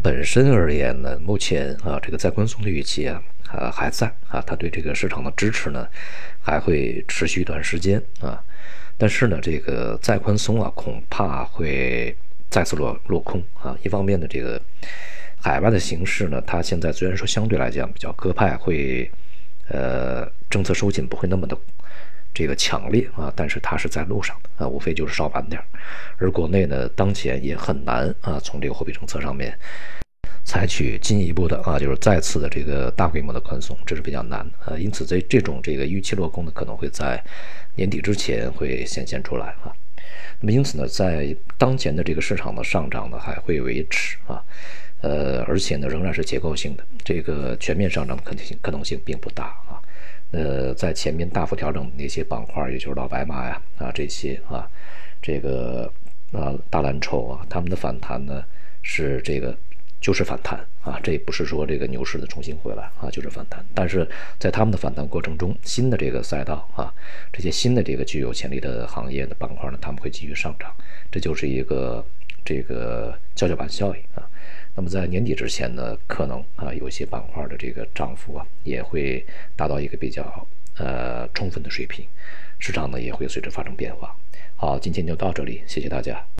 本身而言呢，目前啊，这个再宽松的预期啊，啊还在啊，它对这个市场的支持呢，还会持续一段时间啊。但是呢，这个再宽松啊，恐怕会再次落落空啊。一方面呢，这个海外的形势呢，它现在虽然说相对来讲比较鸽派，会呃政策收紧不会那么的这个强烈啊，但是它是在路上的啊，无非就是稍晚点而国内呢，当前也很难啊，从这个货币政策上面采取进一步的啊，就是再次的这个大规模的宽松，这是比较难的啊。因此，这这种这个预期落空呢，可能会在。年底之前会显现出来啊，那么因此呢，在当前的这个市场的上涨呢还会维持啊，呃，而且呢仍然是结构性的，这个全面上涨的可能性可能性并不大，呃，在前面大幅调整的那些板块，也就是老白马呀啊这些啊，这个啊大蓝筹啊，他们的反弹呢是这个。就是反弹啊，这也不是说这个牛市的重新回来啊，就是反弹。但是在他们的反弹过程中，新的这个赛道啊，这些新的这个具有潜力的行业的板块呢，他们会继续上涨，这就是一个这个跷跷板效应啊。那么在年底之前呢，可能啊有些板块的这个涨幅啊也会达到一个比较呃充分的水平，市场呢也会随之发生变化。好，今天就到这里，谢谢大家。